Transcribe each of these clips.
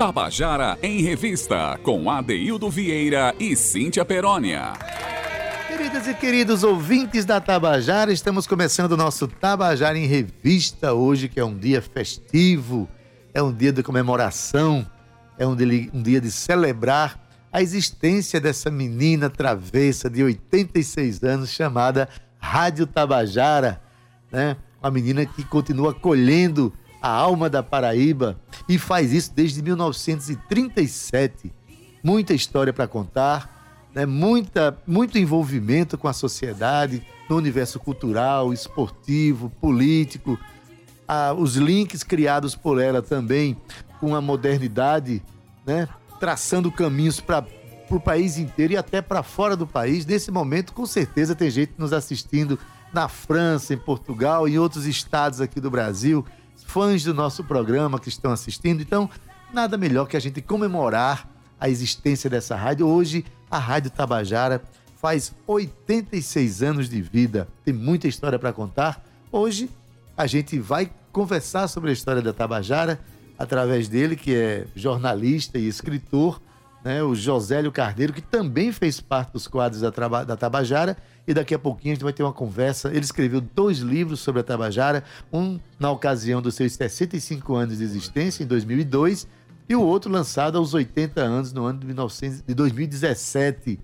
Tabajara em Revista, com Adeildo Vieira e Cíntia Perónia. Queridas e queridos ouvintes da Tabajara, estamos começando o nosso Tabajara em Revista hoje, que é um dia festivo, é um dia de comemoração, é um dia, um dia de celebrar a existência dessa menina travessa de 86 anos chamada Rádio Tabajara, né? Uma menina que continua colhendo a alma da Paraíba e faz isso desde 1937. Muita história para contar, né? Muita, muito envolvimento com a sociedade, no universo cultural, esportivo, político. Ah, os links criados por ela também com a modernidade, né? traçando caminhos para o país inteiro e até para fora do país. Nesse momento, com certeza, tem gente nos assistindo na França, em Portugal em outros estados aqui do Brasil, fãs do nosso programa que estão assistindo. Então, nada melhor que a gente comemorar a existência dessa rádio. Hoje, a Rádio Tabajara faz 86 anos de vida, tem muita história para contar. Hoje, a gente vai conversar sobre a história da Tabajara através dele, que é jornalista e escritor, né, o Josélio Carneiro, que também fez parte dos quadros da, da Tabajara e daqui a pouquinho a gente vai ter uma conversa. Ele escreveu dois livros sobre a Tabajara, um na ocasião dos seus 65 anos de existência, em 2002, e o outro lançado aos 80 anos, no ano de, 1900, de 2017.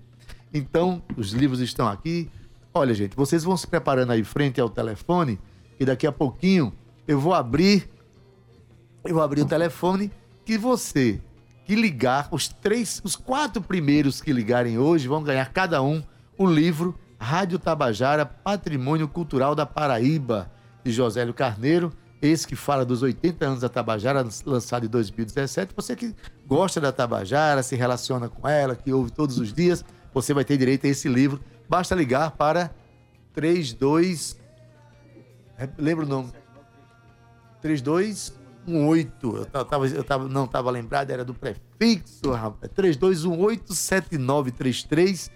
Então, os livros estão aqui. Olha, gente, vocês vão se preparando aí frente ao telefone, e daqui a pouquinho eu vou abrir eu vou abrir o telefone que você que ligar, os três, os quatro primeiros que ligarem hoje vão ganhar cada um um livro Rádio Tabajara, Patrimônio Cultural da Paraíba, de Josélio Carneiro, esse que fala dos 80 anos da Tabajara, lançado em 2017. Você que gosta da Tabajara, se relaciona com ela, que ouve todos os dias, você vai ter direito a esse livro. Basta ligar para 32. Lembra o nome? 3218. Eu, tava, eu tava, não estava lembrado, era do prefixo, rapaz. 3218-7933.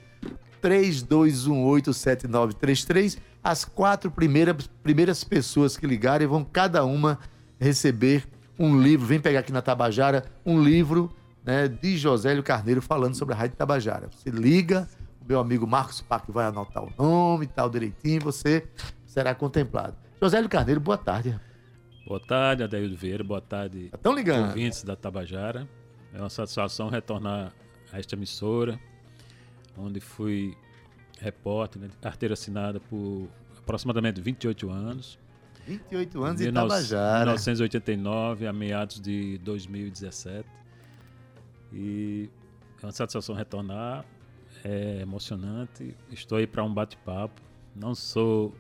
32187933. As quatro primeiras, primeiras pessoas que ligarem vão cada uma receber um livro. Vem pegar aqui na Tabajara um livro né, de Josélio Carneiro falando sobre a Rádio Tabajara. Você liga, o meu amigo Marcos Pac vai anotar o nome e tal direitinho, você será contemplado. Josélio Carneiro, boa tarde. Boa tarde, Adaildo Vieira. Boa tarde, Estão ligando. ouvintes da Tabajara. É uma satisfação retornar a esta emissora onde fui repórter, né, de carteira assinada por aproximadamente 28 anos. 28 anos em Tabajara. 1989 a meados de 2017. E é uma satisfação retornar, é emocionante. Estou aí para um bate-papo. Não sou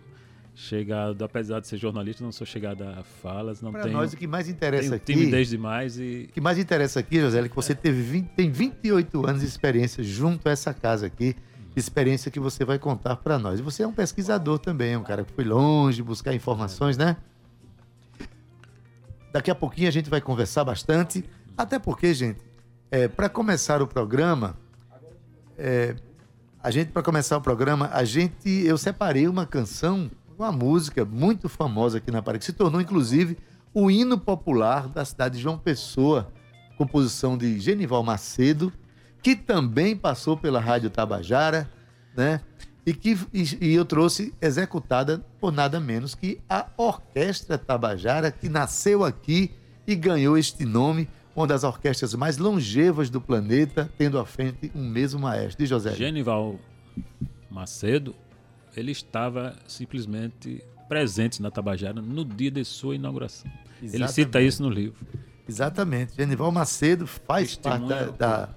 chegado, apesar de ser jornalista, não sou chegado a falas. Não Para tenho, nós, o que mais interessa tenho aqui. timidez demais e O que mais interessa aqui, José, é que você teve 20, tem 28 anos de experiência junto a essa casa aqui, experiência que você vai contar para nós. E você é um pesquisador também, um cara que foi longe buscar informações, né? Daqui a pouquinho a gente vai conversar bastante, até porque, gente, é, para começar o programa, é, a gente para começar o programa, a gente eu separei uma canção, uma música muito famosa aqui na Paraíba, que se tornou inclusive o hino popular da cidade de João Pessoa, composição de Genival Macedo, que também passou pela Rádio Tabajara, né? E que e, e eu trouxe executada por nada menos que a Orquestra Tabajara, que nasceu aqui e ganhou este nome, uma das orquestras mais longevas do planeta, tendo à frente um mesmo maestro. E José? Genival Macedo, ele estava simplesmente presente na Tabajara no dia de sua inauguração. Ele cita Exatamente. isso no livro. Exatamente. Genival Macedo faz parte da, da,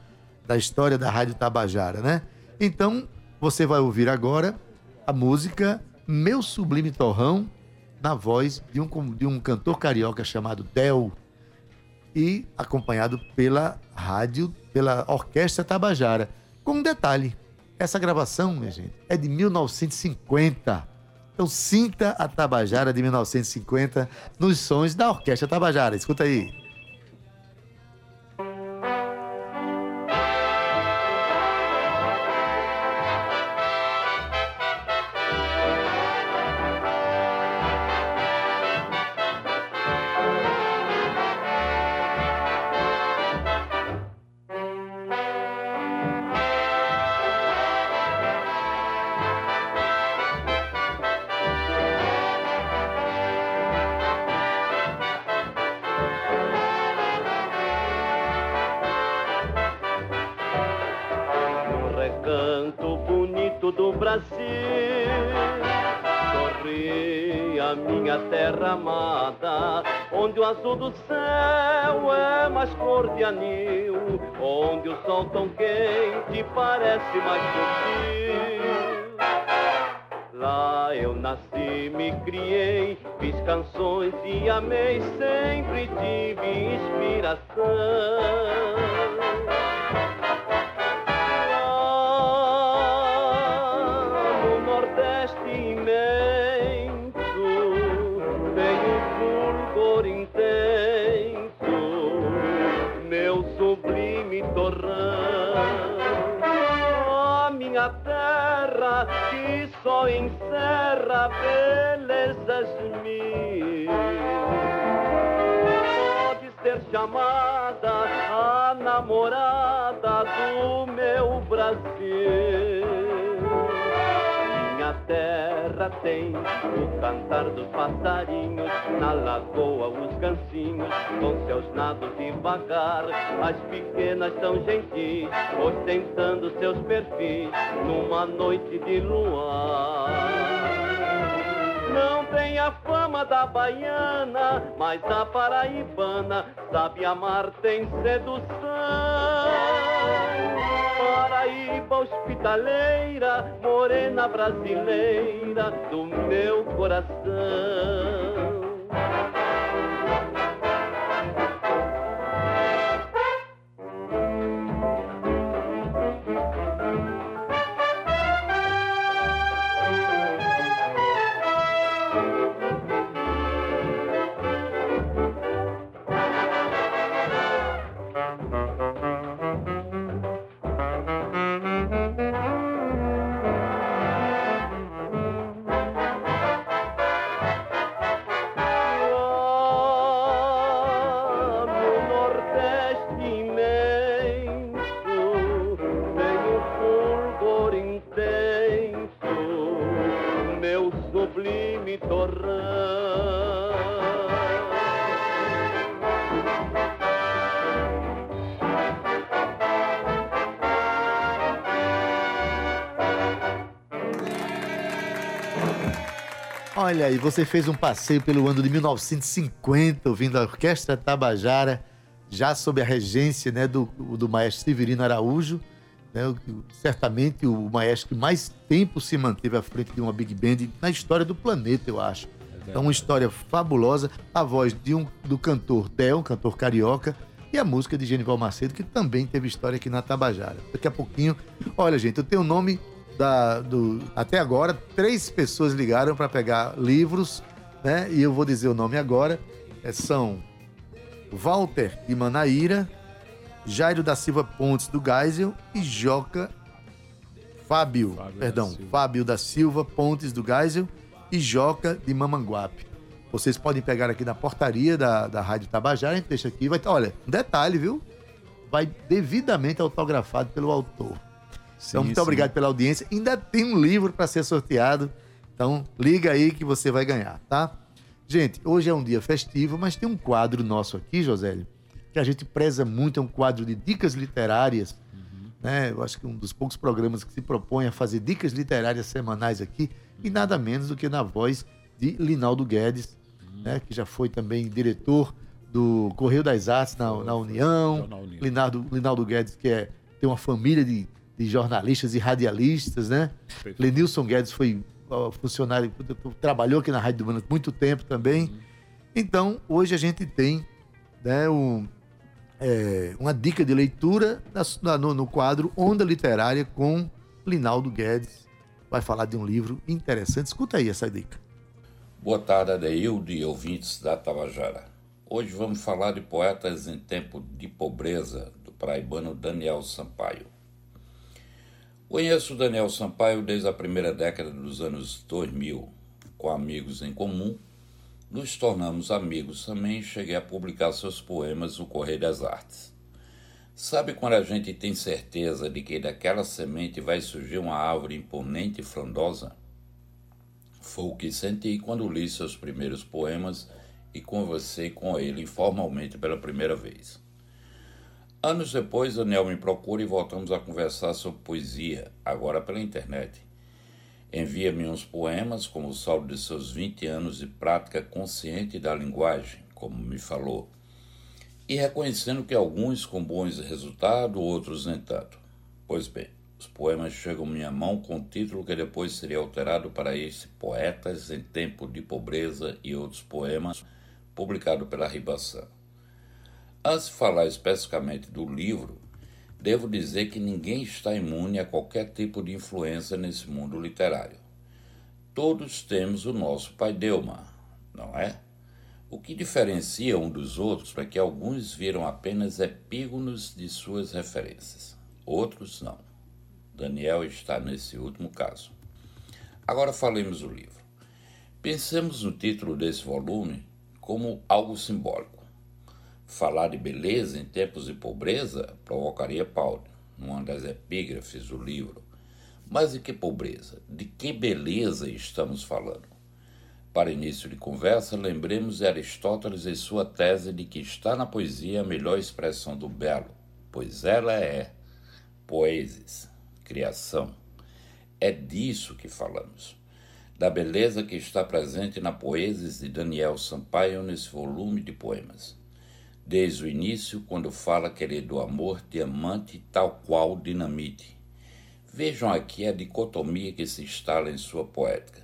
da história da Rádio Tabajara, né? Então, você vai ouvir agora a música Meu Sublime Torrão, na voz de um, de um cantor carioca chamado Del, e acompanhado pela rádio, pela Orquestra Tabajara. Com um detalhe, essa gravação, minha gente, é de 1950. Então sinta a Tabajara de 1950 nos sons da Orquestra Tabajara. Escuta aí. Ser chamada a namorada do meu Brasil minha terra tem o cantar dos passarinhos, na lagoa os gancinhos, com seus nados devagar. As pequenas são gentis, ostentando seus perfis, numa noite de luar. Tem a fama da baiana, mas a paraibana sabe amar, tem sedução. Paraíba hospitaleira, morena brasileira do meu coração. Aí, você fez um passeio pelo ano de 1950, ouvindo a Orquestra Tabajara, já sob a regência né, do, do maestro Severino Araújo, né, certamente o maestro que mais tempo se manteve à frente de uma Big Band na história do planeta, eu acho. É então, uma história fabulosa. A voz de um, do cantor Theo, um cantor carioca, e a música de Genival Macedo, que também teve história aqui na Tabajara. Daqui a pouquinho. Olha, gente, eu tenho o nome da, do, até agora, três pessoas ligaram para pegar livros, né? E eu vou dizer o nome agora. É, são Walter de Manaíra, Jairo da Silva Pontes do Geisel e Joca Fábio, Fábio perdão, da Fábio da Silva Pontes do Geisel e Joca de Mamanguape. Vocês podem pegar aqui na portaria da, da Rádio Tabajara, a gente deixa aqui. Vai, olha, um detalhe, viu? Vai devidamente autografado pelo autor. Sim, então, muito sim. obrigado pela audiência. Ainda tem um livro para ser sorteado. Então, liga aí que você vai ganhar, tá? Gente, hoje é um dia festivo, mas tem um quadro nosso aqui, Josélio, que a gente preza muito, é um quadro de dicas literárias. Uhum. Né? Eu acho que um dos poucos programas que se propõe a fazer dicas literárias semanais aqui, e nada menos do que na voz de Linaldo Guedes, uhum. né? que já foi também diretor do Correio das Artes na, na União. Linaldo, Linaldo Guedes, que é, tem uma família de de jornalistas e radialistas, né? Perfeito. Lenilson Guedes foi funcionário, trabalhou aqui na Rádio do Mano muito tempo também. Uhum. Então, hoje a gente tem né, um, é, uma dica de leitura na, no, no, quadro Onda Literária com Linaldo Guedes. Vai falar de um livro interessante. Escuta aí essa dica. Boa tarde, Adeildo e ouvintes da Tabajara. Hoje vamos falar de poetas em tempo de pobreza, do praibano Daniel Sampaio. Conheço Daniel Sampaio desde a primeira década dos anos 2000. Com amigos em comum, nos tornamos amigos também cheguei a publicar seus poemas no Correio das Artes. Sabe quando a gente tem certeza de que daquela semente vai surgir uma árvore imponente e frondosa? Foi o que senti quando li seus primeiros poemas e conversei com ele informalmente pela primeira vez. Anos depois, Daniel me procura e voltamos a conversar sobre poesia, agora pela internet. Envia-me uns poemas como o saldo de seus 20 anos de prática consciente da linguagem, como me falou, e reconhecendo que alguns com bons resultados, outros nem tanto. Pois bem, os poemas chegam à minha mão com o título que depois seria alterado para este Poetas em Tempo de Pobreza e outros poemas, publicado pela Ribação. Antes de falar especificamente do livro, devo dizer que ninguém está imune a qualquer tipo de influência nesse mundo literário. Todos temos o nosso pai Delma, não é? O que diferencia um dos outros é que alguns viram apenas epígonos de suas referências, outros não. Daniel está nesse último caso. Agora falemos do livro. Pensemos no título desse volume como algo simbólico. Falar de beleza em tempos de pobreza provocaria Paulo, numa das epígrafes do livro. Mas de que pobreza? De que beleza estamos falando? Para início de conversa, lembremos de Aristóteles e sua tese de que está na poesia a melhor expressão do belo, pois ela é poesis criação. É disso que falamos. Da beleza que está presente na poesia de Daniel Sampaio nesse volume de poemas. Desde o início, quando fala querer do amor diamante tal qual dinamite. Vejam aqui a dicotomia que se instala em sua poética.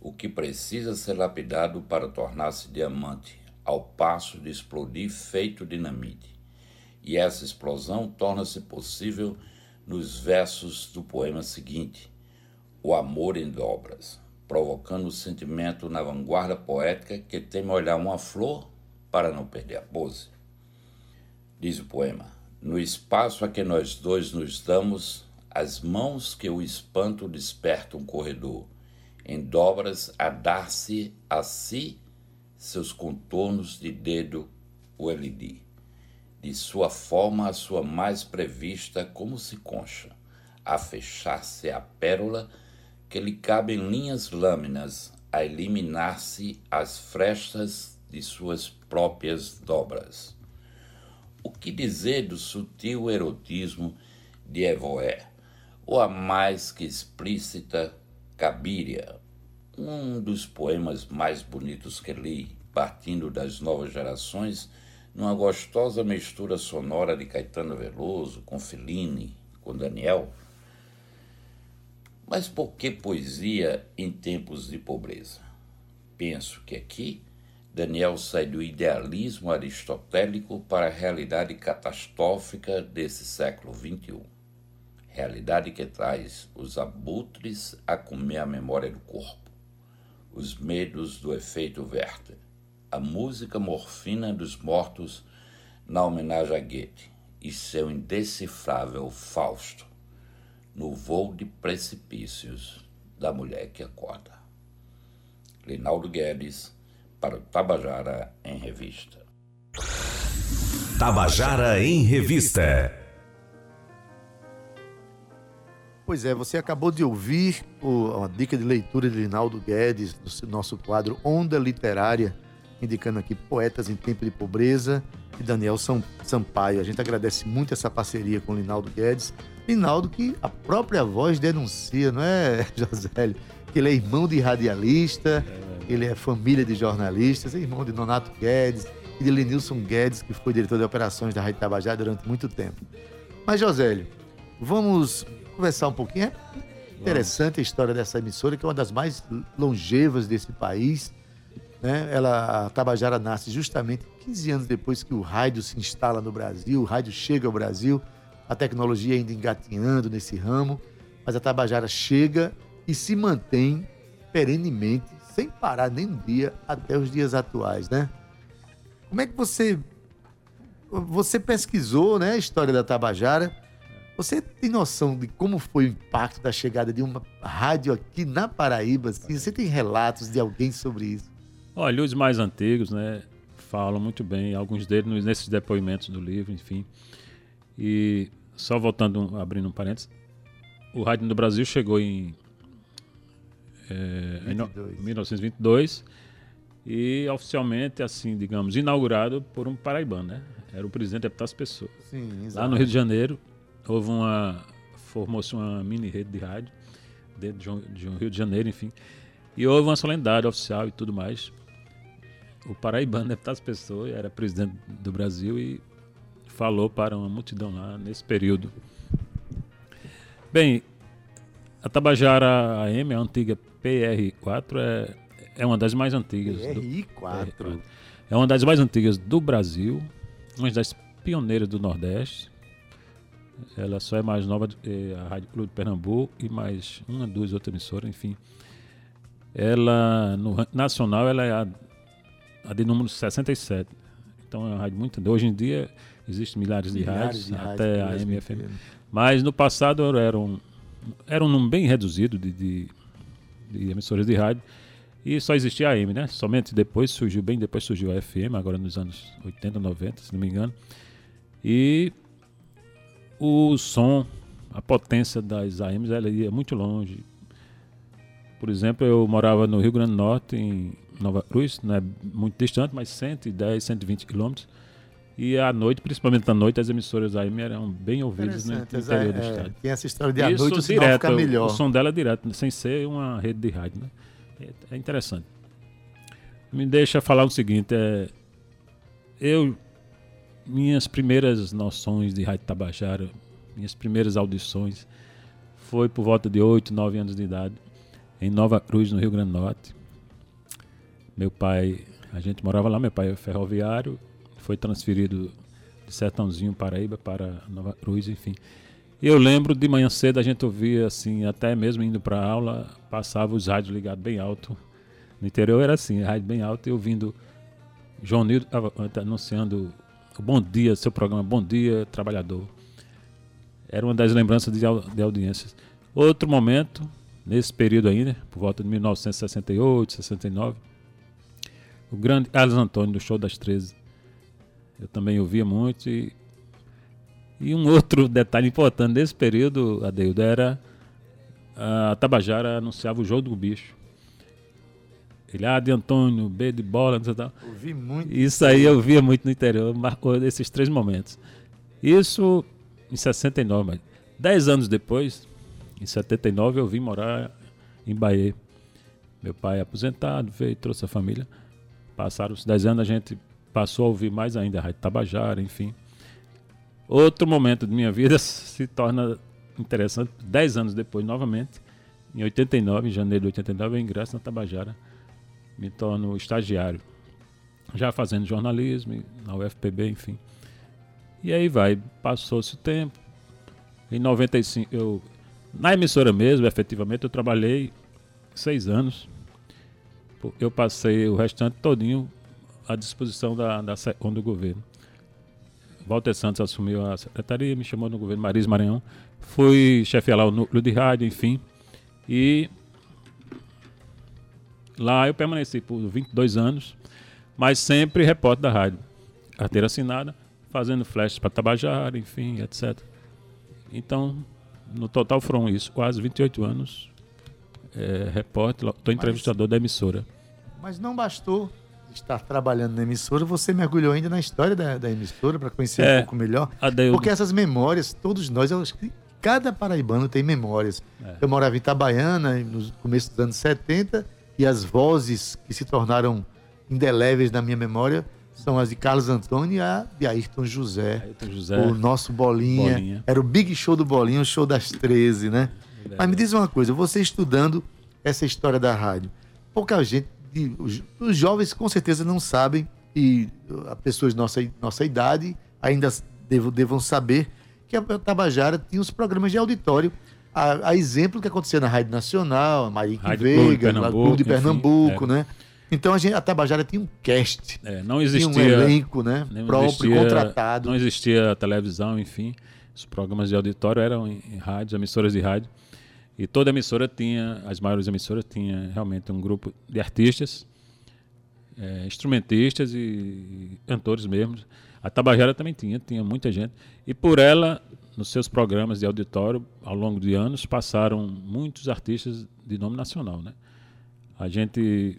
O que precisa ser lapidado para tornar-se diamante, ao passo de explodir feito dinamite. E essa explosão torna-se possível nos versos do poema seguinte, O Amor em Dobras, provocando o sentimento na vanguarda poética que teme olhar uma flor para não perder a pose. Diz o poema: No espaço a que nós dois nos damos, as mãos que o espanto despertam um corredor, em dobras a dar-se a si seus contornos de dedo o LD de sua forma a sua mais prevista como se concha, a fechar-se a pérola que lhe cabem linhas lâminas, a eliminar-se as frestas de suas próprias dobras. O que dizer do sutil erotismo de Evoé, ou a mais que explícita Cabiria, um dos poemas mais bonitos que li, partindo das novas gerações, numa gostosa mistura sonora de Caetano Veloso com Fellini, com Daniel. Mas por que poesia em tempos de pobreza? Penso que aqui Daniel sai do idealismo aristotélico para a realidade catastrófica desse século XXI. Realidade que traz os abutres a comer a memória do corpo, os medos do efeito Werther a música morfina dos mortos na homenagem a Goethe e seu indecifrável Fausto no voo de precipícios da mulher que acorda. Linaldo Guedes para o Tabajara em Revista. Tabajara em Revista. Pois é, você acabou de ouvir o, a dica de leitura de Linaldo Guedes, do nosso quadro Onda Literária indicando aqui Poetas em Tempo de Pobreza e Daniel Sampaio. A gente agradece muito essa parceria com o Linaldo Guedes. Linaldo que a própria voz denuncia, não é, Josélio? Que ele é irmão de radialista, ele é família de jornalistas, é irmão de Nonato Guedes e de Lenilson Guedes, que foi diretor de operações da Rádio Tabajara durante muito tempo. Mas, Josélio, vamos conversar um pouquinho. É interessante a história dessa emissora, que é uma das mais longevas desse país né? Ela, a Tabajara nasce justamente 15 anos depois que o rádio se instala no Brasil, o rádio chega ao Brasil, a tecnologia ainda engatinhando nesse ramo, mas a Tabajara chega e se mantém perenemente, sem parar nem um dia, até os dias atuais, né? Como é que você você pesquisou, né, a história da Tabajara? Você tem noção de como foi o impacto da chegada de uma rádio aqui na Paraíba? Assim? Você tem relatos de alguém sobre isso? Olha, os mais antigos, né, falam muito bem, alguns deles nesses depoimentos do livro, enfim. E só voltando, abrindo um parênteses, o rádio no Brasil chegou em, é, em 1922 e oficialmente, assim, digamos, inaugurado por um paraibano, né? Era o presidente deputado Pessoa. Sim, Lá no Rio de Janeiro houve uma formou-se uma mini rede de rádio dentro de um, de um Rio de Janeiro, enfim. E houve uma solenidade oficial e tudo mais. O paraibano Deputado Pessoa era presidente do Brasil e falou para uma multidão lá nesse período. Bem, a Tabajara AM, a antiga PR4, é, é uma das mais antigas. do- RI4. PR4. É uma das mais antigas do Brasil, uma das pioneiras do Nordeste. Ela só é mais nova do que a Rádio Clube de Pernambuco e mais uma, duas outras emissoras, enfim. Ela, no nacional, ela é a, a de número 67. Então é uma rádio muito. Hoje em dia existem milhares de Milhares rádios, de rádios até a MFM. Mas no passado era um, era um número bem reduzido de, de, de emissoras de rádio e só existia a AM, né? Somente depois surgiu, bem depois surgiu a FM, agora nos anos 80, 90, se não me engano. E o som, a potência das AMs, ela ia muito longe. Por exemplo, eu morava no Rio Grande do Norte, em Nova Cruz, não é muito distante, mas 110, 120 quilômetros. E à noite, principalmente à noite, as emissoras AM eram bem ouvidas no Interessante, interior do é, estado. Tem essa história de à Isso noite o direto, fica melhor. o som dela é direto, sem ser uma rede de rádio. Né? É, é interessante. Me deixa falar o seguinte, é, eu, minhas primeiras noções de Rádio Tabajara, minhas primeiras audições, foi por volta de 8, 9 anos de idade, em Nova Cruz, no Rio Grande do Norte. Meu pai, a gente morava lá, meu pai é ferroviário, foi transferido de Sertãozinho, Paraíba, para Nova Cruz, enfim. Eu lembro de manhã cedo a gente ouvia assim, até mesmo indo para aula, passava os rádios ligados bem alto. No interior era assim, rádio bem alto e ouvindo João Nildo tava anunciando o Bom Dia, seu programa Bom Dia Trabalhador. Era uma das lembranças de, de audiências. Outro momento, nesse período ainda, por volta de 1968, 69, o grande Carlos Antônio do Show das 13. Eu também ouvia muito e e um outro detalhe importante desse período, Adeildo, era a Tabajara anunciava o jogo do bicho. Ele, A de Antônio, B de bola, não sei tal. Ouvi muito. Isso aí eu via muito no interior, marcou esses três momentos. Isso em 69, mas dez anos depois, em 79, eu vim morar em Bahia. Meu pai é aposentado, veio, trouxe a família. Passaram os dez anos, a gente passou a ouvir mais ainda a Rádio Tabajara, enfim. Outro momento de minha vida se torna interessante. Dez anos depois, novamente, em 89, em janeiro de 89, eu ingresso na Tabajara. Me torno estagiário. Já fazendo jornalismo, na UFPB, enfim. E aí vai, passou-se o tempo. Em 95, eu, na emissora mesmo, efetivamente, eu trabalhei seis anos. Eu passei o restante todinho à disposição da, da SECOM do governo. Walter Santos assumiu a secretaria, me chamou no governo Maris Maranhão. Fui chefiar lá o núcleo de rádio, enfim. E lá eu permaneci por 22 anos, mas sempre repórter da rádio. Carteira assinada, fazendo flashes para Tabajara, enfim, etc. Então, no total foram isso, quase 28 anos. É, repórter, estou entrevistador da emissora. Mas não bastou estar trabalhando na emissora, você mergulhou ainda na história da, da emissora para conhecer É. um pouco melhor. Adeildo, Porque essas memórias, todos nós, eu acho que cada paraibano tem memórias. É. Eu morava em Itabaiana no começo dos anos 70 e as vozes que se tornaram indeléveis na minha memória são as de Carlos Antônio e a de Ayrton José. Ailton José, O nosso Bolinha. Bolinha. Era o Big Show do Bolinha, o show das 13, né? Mas me diz uma coisa, você estudando essa história da rádio, pouca gente, os, os jovens com certeza não sabem, e as pessoas de nossa, nossa idade ainda devam, devam saber que a Tabajara tinha os programas de auditório, a, a exemplo do que acontecia na Rádio Nacional, a Marique Rádio Clube de Veiga, Pernambuco, de enfim, Pernambuco, é. né? Então a, gente, a Tabajara tinha um cast, é, não tinha um existia, elenco né, não próprio, existia- contratado. Não existia televisão, enfim. Os programas de auditório eram em, em rádios, emissoras de rádio. E toda emissora tinha, as maiores emissoras tinha realmente um grupo de artistas, eh, instrumentistas e, cantores mesmo. A Tabajara também tinha, tinha muita gente. E por ela, nos seus programas de auditório, ao longo de anos, passaram muitos artistas de nome nacional, né? A gente,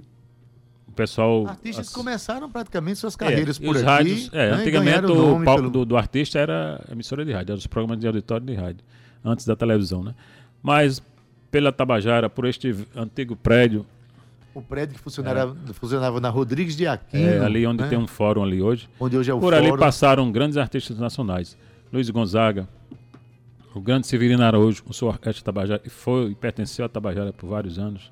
o pessoal... Artistas as- começaram praticamente suas é, carreiras e por os aqui. rádios, é, né, antigamente o nome palco pelo- do, do artista era a emissora de rádio, eram os programas de auditório de rádio, antes da televisão, né? Mas pela Tabajara, por este antigo prédio, O prédio que funcionava, funcionava na Rodrigues de Aquino. é, ali onde né? tem um fórum ali hoje. Onde hoje é o Por fórum. ali passaram grandes artistas nacionais. Luiz Gonzaga, o grande Severino Araújo, com sua orquestra Tabajara, e foi e pertenceu à Tabajara por vários anos.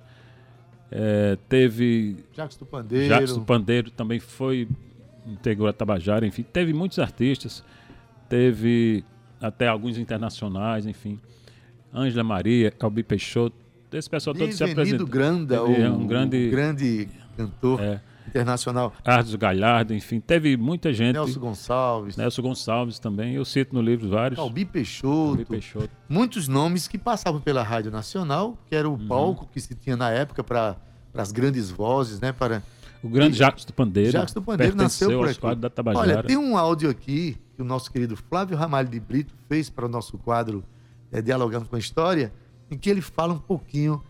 É, teve Jacques do Pandeiro. Jacques do Pandeiro, também foi integrou a Tabajara, enfim. Teve muitos artistas, teve até alguns internacionais, enfim. Ângela Maria, Calbi Peixoto, esse pessoal todo se apresentou. Granda, Ele é o, um grande- grande cantor É. internacional. Carlos Galhardo, enfim, teve muita gente. Nelson Gonçalves, Nelson Gonçalves também, eu cito no livro vários. Calbi Peixoto, Peixoto. muitos nomes que passavam pela Rádio Nacional, que era o Uhum. palco que se tinha na época para as grandes vozes, né? Para O grande Jacques do Pandeiro. Jacques do Pandeiro nasceu por aqui. quadros da Tabajara. Olha, tem um áudio aqui que o nosso querido Flávio Ramalho de Brito fez para o nosso quadro eh, Dialogando com a História, em que ele fala um pouquinho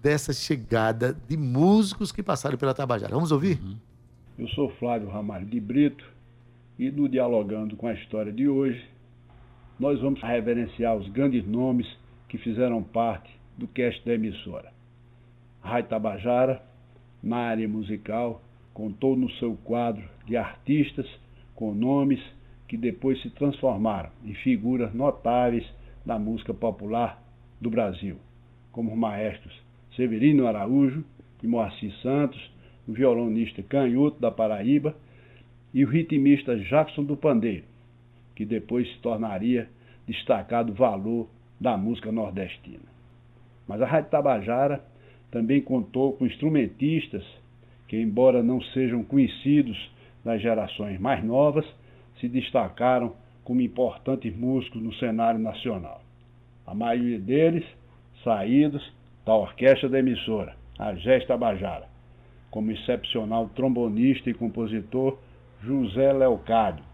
dessa chegada de músicos que passaram pela Tabajara. Vamos ouvir? Uhum. Eu sou Flávio Ramalho de Brito e no Dialogando com a História de hoje, nós vamos reverenciar os grandes nomes que fizeram parte do cast da emissora. A Rádio Tabajara, na área musical, contou no seu quadro de artistas com nomes que depois se transformaram em figuras notáveis da música popular do Brasil, como os maestros Severino Araújo e Moacir Santos, o violonista Canhoto da Paraíba e o ritmista Jackson do Pandeiro, que depois se tornaria destacado valor da música nordestina. Mas a Rádio Tabajara também contou com instrumentistas que, embora não sejam conhecidos das gerações mais novas, se destacaram como importantes músicos no cenário nacional. A maioria deles saídos da orquestra da emissora, a Gés Tabajara, como excepcional trombonista e compositor José Leocádio,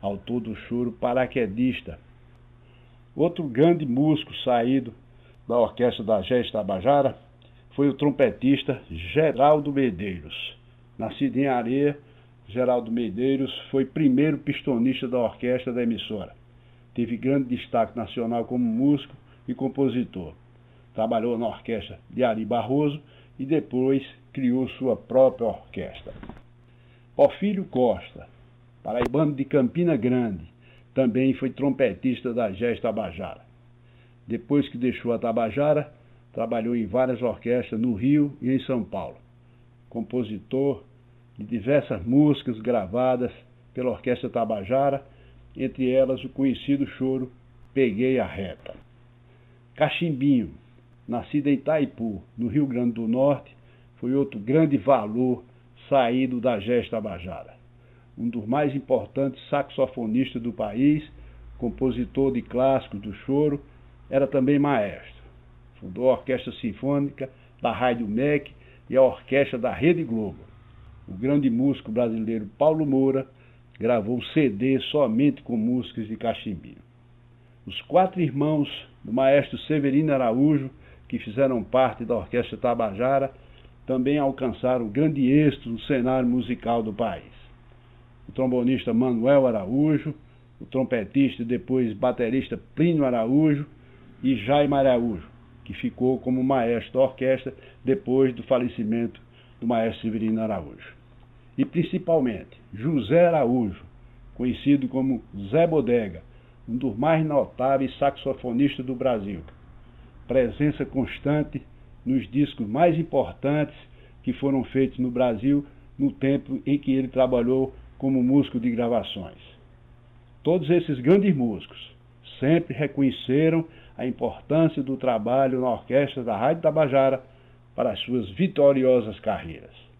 autor do choro paraquedista. Outro grande músico saído da orquestra da Gés Tabajara foi o trompetista Geraldo Medeiros. Nascido em Areia, Geraldo Medeiros foi primeiro pistonista da orquestra da emissora. Teve grande destaque nacional como músico e compositor. Trabalhou na orquestra de Ari Barroso e depois criou sua própria orquestra. Porfírio Costa, paraibano de Campina Grande, também foi trompetista da Gés Tabajara. Depois que deixou a Tabajara, trabalhou em várias orquestras no Rio e em São Paulo. Compositor de diversas músicas gravadas pela Orquestra Tabajara, entre elas o conhecido choro Peguei a Reta. Cachimbinho, nascido em Itaipu, no Rio Grande do Norte, foi outro grande valor saído da Gesta Tabajara. Um dos mais importantes saxofonistas do país, compositor de clássicos do choro, era também maestro. Fundou a Orquestra Sinfônica da Rádio MEC e a Orquestra da Rede Globo. O grande músico brasileiro Paulo Moura gravou CD somente com músicas de cachimbinho. Os quatro irmãos do maestro Severino Araújo, que fizeram parte da Orquestra Tabajara, também alcançaram grande êxito no cenário musical do país. O trombonista Manuel Araújo, o trompetista e depois baterista Plínio Araújo e Jaime Araújo, que ficou como maestro da orquestra depois do falecimento do maestro Severino Araújo. E principalmente José Araújo, conhecido como Zé Bodega, um dos mais notáveis saxofonistas do Brasil. Presença constante nos discos mais importantes que foram feitos no Brasil no tempo em que ele trabalhou como músico de gravações. Todos esses grandes músicos sempre reconheceram a importância do trabalho na orquestra da Rádio Tabajara para as suas vitoriosas carreiras.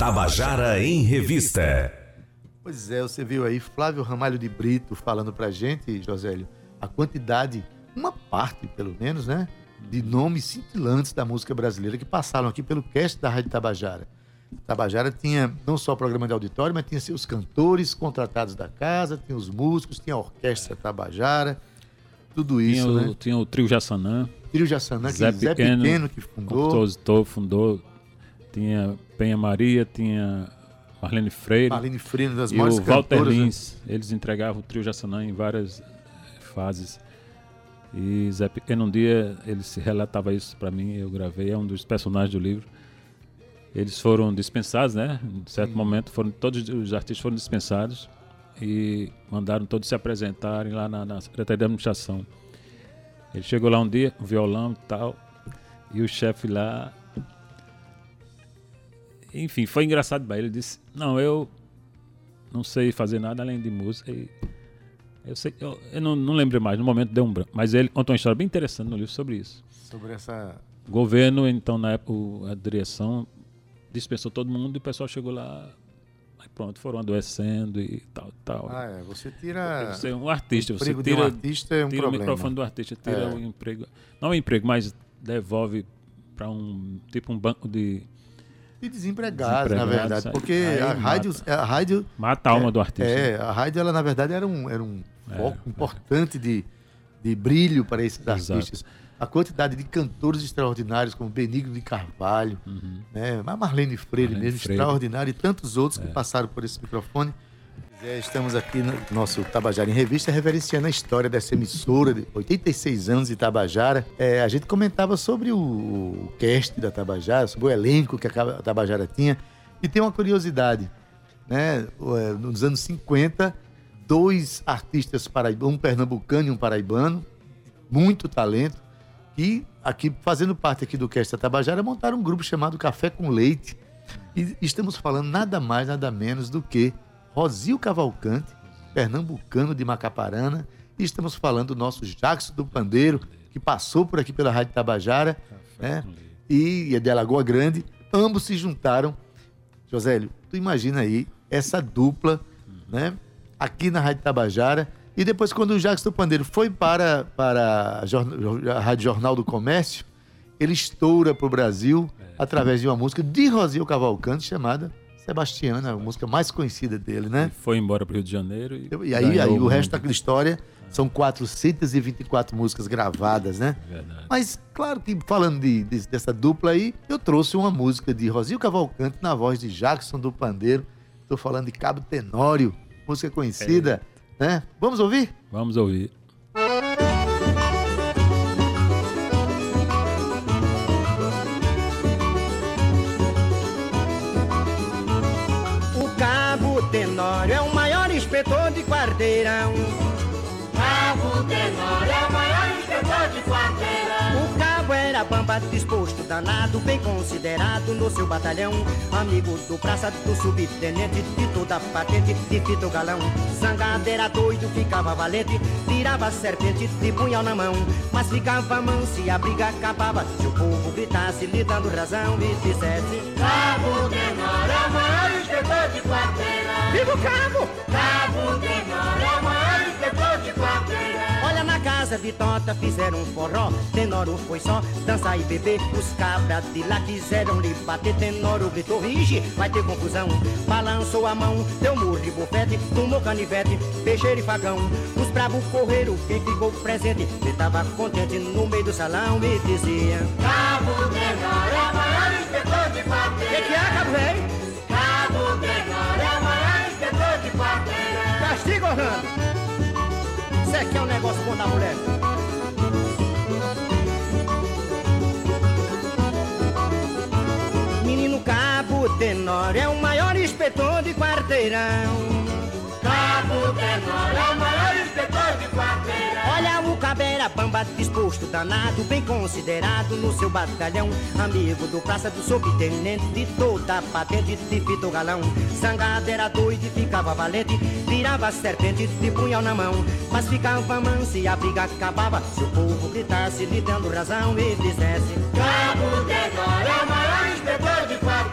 Tabajara em Revista. Pois é, você viu aí Flávio Ramalho de Brito falando pra gente, Josélio, a quantidade, uma parte pelo menos, né, de nomes cintilantes da música brasileira que passaram aqui pelo cast da Rádio Tabajara. Tabajara tinha não só programa de auditório, mas tinha seus cantores contratados da casa, tinha os músicos, tinha a orquestra Tabajara, tudo Tinha, isso, o, né? tinha o Trio Jassanã, Trio Jassanã, que Zé Zé Pequeno, Pequeno que fundou. compositor, fundou. Tinha Penha Maria, tinha Marlene Freire Marlene Freire, das e maiores o Walter né? Lins. Eles entregavam o Trio Jassanã em várias eh, fases. E Zé Pequeno, um dia, ele se relatava isso para mim, eu gravei, é um dos personagens do livro. Eles foram dispensados, né? Em certo momento, foram, todos os artistas foram dispensados e mandaram todos se apresentarem lá na, na Secretaria de Administração. Ele chegou lá um dia, violão e tal, e o chefe lá. Enfim, foi engraçado para ele. Ele disse: Não, eu não sei fazer nada além de música. E eu sei, eu, eu não, não lembrei mais, no momento deu um branco. Mas ele contou uma história bem interessante no livro sobre isso. Sobre essa. O governo, então, na época, o- a direção dispensou todo mundo e o pessoal chegou lá. Aí pronto, foram adoecendo e tal, tal. Ah, é. Você tira. Você é um artista, o você de um tira, artista é um tira o problema. microfone do artista, tira É. o emprego. Não o emprego, mas devolve para um tipo um banco de. E desempregados, na verdade. aí- Porque aí a rádio, a rádio. Mata a alma do artista. É, a rádio, ela, na verdade, era um, era um foco importante de, de brilho para esses Exato. artistas. A quantidade de cantores extraordinários, como Benigno de Carvalho, né? a Marlene Freire Uhum. Marlene mesmo, Freire. extraordinário, e tantos outros que passaram por esse microfone. É, estamos aqui no nosso Tabajara em Revista, reverenciando a história dessa emissora de 86 anos de Tabajara. É, a gente comentava sobre o, cast da Tabajara, sobre o elenco que a Tabajara tinha. E tem uma curiosidade, né? É, Nos anos 50, dois artistas paraibanos, um pernambucano e um paraibano, muito talento, e aqui, fazendo parte aqui do cast da Tabajara, montaram um grupo chamado Café com Leite. E estamos falando nada mais, nada menos do que Rosil Cavalcante, pernambucano de Macaparana, e estamos falando do nosso Jackson do Pandeiro, que passou por aqui pela Rádio Tabajara, né? E é de Alagoa Grande. Ambos se juntaram. Josélio, tu imagina aí essa dupla, né? Aqui na Rádio Tabajara. E depois, quando o Jackson do Pandeiro foi para, para a, Rádio Jornal do Comércio, ele estoura para o Brasil através de uma música de Rosil Cavalcante chamada Sebastiana, a música mais conhecida dele, né? Foi embora para o Rio de Janeiro. E, E aí, aí o resto daquela história são 424 músicas gravadas, né? Verdade. Mas, claro que falando de, de- dessa dupla aí, eu trouxe uma música de Rosil Cavalcante na voz de Jackson do Pandeiro. Estou falando de Cabo Tenório, música conhecida, né? Vamos ouvir? Vamos ouvir. Bamba disposto, danado, bem considerado no seu batalhão. Amigo do praça, do subtenente, de toda patente, de fito galão. Zangado era doido, ficava valente, tirava serpente de punhal na mão. Mas ficava manso e a briga acabava. Se o povo gritasse, lhe dando razão, e dissesse: Cabo Tenório é o maior inspetor de quarteirão. Viva o cabo! Cabo Tenório Olha na casa de Tota fizeram um forró. Tenoro foi só dançar e beber. Os cabras de lá quiseram lhe bater. Tenoro gritou: Ixi, vai ter confusão. Balançou a mão, deu murro de bufete, tomou canivete, peixeiro e facão. Os bravos correram, quem ficou presente. Ele tava contente no meio do salão e dizia: Cabo Tenoro é o maior inspetor de quarteirão. Que que é, cabo rei? Cabo Tenoro é o maior inspetor de quarteirão. Castigo, Orlando. Isso aqui é um negócio bom da mulher. Menino Cabo Tenório é o maior inspetor de quarteirão. Cabo Tenório é o maior inspetor de quarteirão. Olha o cabeira bamba disposto, danado, bem considerado no seu batalhão. Amigo do praça do subtenente, de toda a patente de fito galão. Zangado era doido e ficava valente, virava serpente de punhal na mão. Mas ficava manso e a briga acabava. Se o povo gritasse, lhe dando razão e dissesse: Cabo Tenório é o maior inspetor de quarteirão.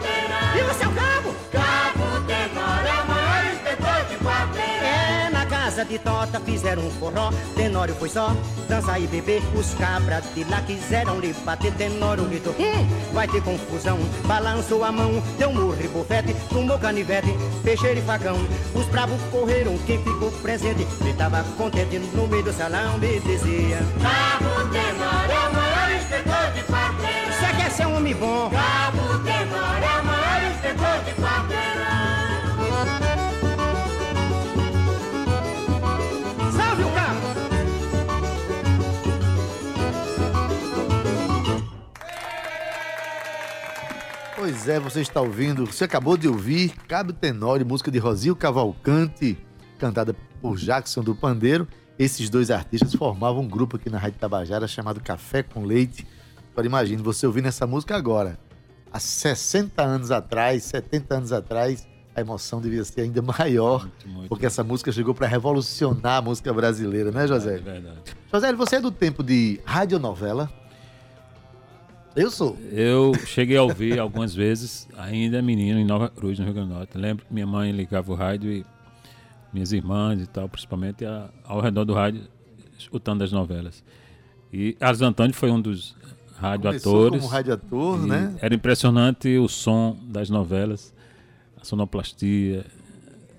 Casa de Tota fizeram um forró. Tenório foi só dançar e beber. Os cabras de lá quiseram lhe bater. Tenório gritou: hum, vai ter confusão. Balançou a mão, deu um murro e bufete, tomou canivete, peixeiro e facão. Os bravos correram, quem ficou presente. Ele tava contente no meio do salão e dizia: Cabo Tenório é o maior inspetor de quarteirão. Você quer ser um homem bom? Cabo é, você está ouvindo, você acabou de ouvir Cabo Tenório, música de Rosil Cavalcante, cantada por Jackson do Pandeiro. Esses dois artistas formavam um grupo aqui na Rádio Tabajara chamado Café com Leite. Agora imagine você ouvindo essa música agora. Há 60 anos atrás, 70 anos atrás, a emoção devia ser ainda maior, Muito, muito. porque essa música chegou para revolucionar a música brasileira, né, José? É verdade. José, você é do tempo de radionovela? Eu sou. Eu cheguei a ouvir algumas vezes, ainda menino, em Nova Cruz, no Rio Grande do Norte. Lembro que minha mãe ligava o rádio e minhas irmãs e tal, principalmente a- ao redor do rádio, escutando as novelas. E Carlos Antônio foi um dos Começou radioatores. como radioator, né? Era impressionante o som das novelas, a sonoplastia.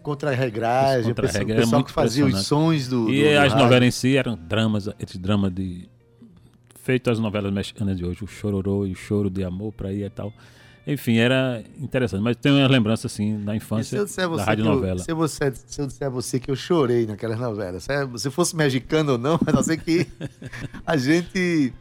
Contra a regragem, o Contra a pessoal, regra, o pessoal que fazia os sons do. E do as rádio. novelas em si eram dramas, esses dramas de. Feito as novelas mexicanas de hoje, o Chororô e o Choro de Amor, por aí e tal. Enfim, era interessante. Mas tem uma lembrança, assim, da E se infância eu da rádio novela. se, você, se eu disser a você que eu chorei naquelas novelas, se, se fosse mexicano ou não, mas eu sei que a gente,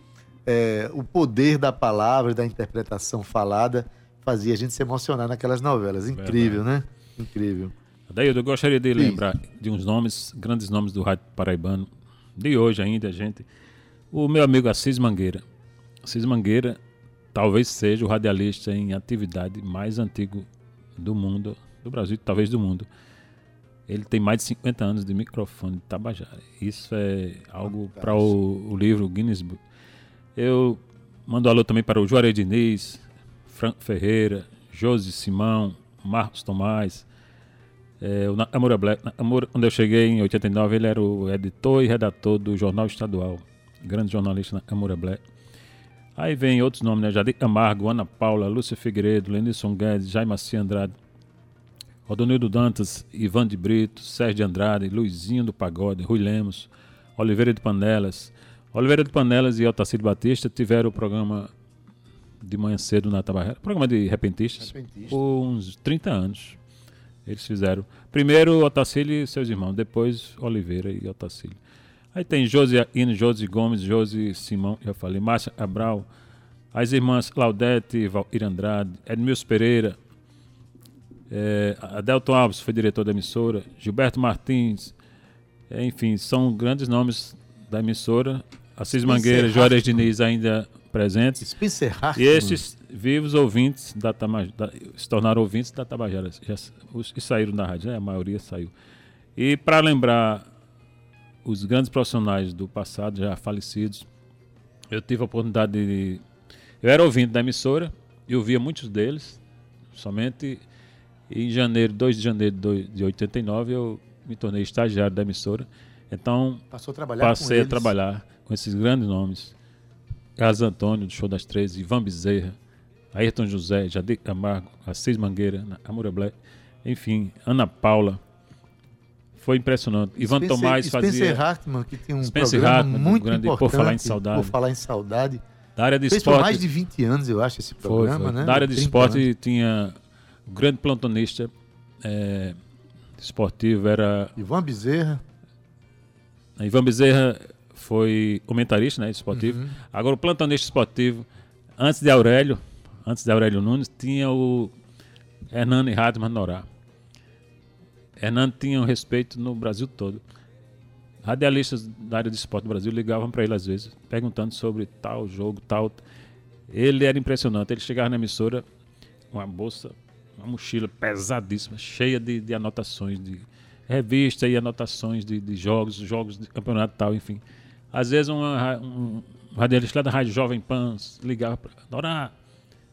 é, o poder da palavra, da interpretação falada, fazia a gente se emocionar naquelas novelas. Incrível, né? Incrível. Daí eu gostaria de Sim. lembrar de uns nomes, grandes nomes do rádio paraibano, de hoje ainda, gente. O meu amigo Assis Mangueira. Assis Mangueira talvez seja o radialista em atividade mais antigo do mundo, do Brasil, talvez do mundo. Ele tem mais de 50 anos de microfone de Tabajara. Isso é algo para o, o livro Guinness Book. Eu mando alô também para o Juarez Diniz, Franco Ferreira, Josi Simão, Marcos Tomás, é, o Nakamura Black. Nakamura, quando eu cheguei em 89, ele era o editor e redator do Jornal Estadual. Grande jornalista Nakamura Black. Aí vem outros nomes, né? Jadir Camargo, Ana Paula, Lúcia Figueiredo, Lenilson Guedes, Jaime Massi Andrade, Rodonildo Dantas, Ivan de Brito, Sérgio de Andrade, Luizinho do Pagode, Rui Lemos, Oliveira de Panelas. Oliveira de Panelas e Otacílio Batista tiveram o programa de manhã cedo na Tabajara, programa de repentistas, Repentista. por uns 30 anos. Eles fizeram. Primeiro Otacílio e seus irmãos, depois Oliveira e Otacílio. Aí tem Josi Aquino, Josi Gomes, Josi Simão, já falei, Márcia Cabral, as irmãs Claudete, Valquíria Andrade, Edmilson Pereira, é, Adelton Alves foi diretor da emissora, Gilberto Martins, é, enfim, são grandes nomes da emissora. Assis Mangueira, Juarez Diniz ainda presentes. Spencer Hartman. E esses vivos ouvintes da se tornaram ouvintes da Tabajara. Já, os que saíram da rádio, né? a maioria saiu. E para lembrar os grandes profissionais do passado, já falecidos, eu tive a oportunidade de. Eu era ouvinte da emissora e ouvia muitos deles. Somente em janeiro, 2 de janeiro de dois- de 89, eu me tornei estagiário da emissora. Então, Passou a trabalhar passei a trabalhar com esses grandes nomes. Carlos Antônio, do Show das 13, Ivan Bezerra, Ayrton José, Jadir Camargo, Assis Mangueira, Amura Black, enfim, Ana Paula. Foi impressionante. Ivan Spencer- Tomás Spencer fazia Hartman, que tinha um Spencer programa Hartman, muito grande Por importante. Falar em Saudade. Por falar em saudade. da área de Fez por esporte. mais de 20 anos, eu acho, esse Foi, programa, foi. né? Da área de 30 esporte anos. tinha o grande plantonista é, esportivo, era Ivan Bezerra. Ivan Bezerra foi comentarista, né, esportivo. Uhum. Agora o plantonista esportivo, antes de Aurélio, antes de Aurélio Nunes, tinha o Hernani Radman Norá. Hernando tinha um respeito no Brasil todo. Radialistas da área de esporte do Brasil ligavam para ele às vezes, perguntando sobre tal jogo, tal. Ele era impressionante. Ele chegava na emissora com uma bolsa, uma mochila pesadíssima, cheia de, de anotações, de revista e anotações de, de jogos, jogos de campeonato tal, enfim. Às vezes uma um, um radialista lá da Rádio Jovem Pan ligava para Dorá,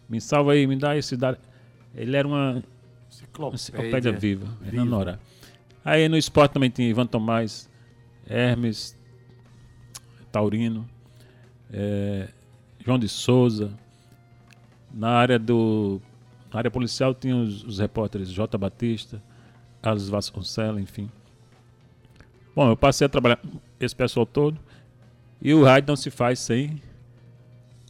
me salva aí, me dá esse dado. Ele era uma enciclopédia viva, Hernando Norá. Aí no esporte também tinha Ivan Tomás, Hermes, Taurino, eh, João de Souza. Na área do na área policial tinha os, os repórteres J. Batista, Carlos Vasconcelos, enfim. Bom, eu passei a trabalhar esse pessoal todo e o rádio não se faz sem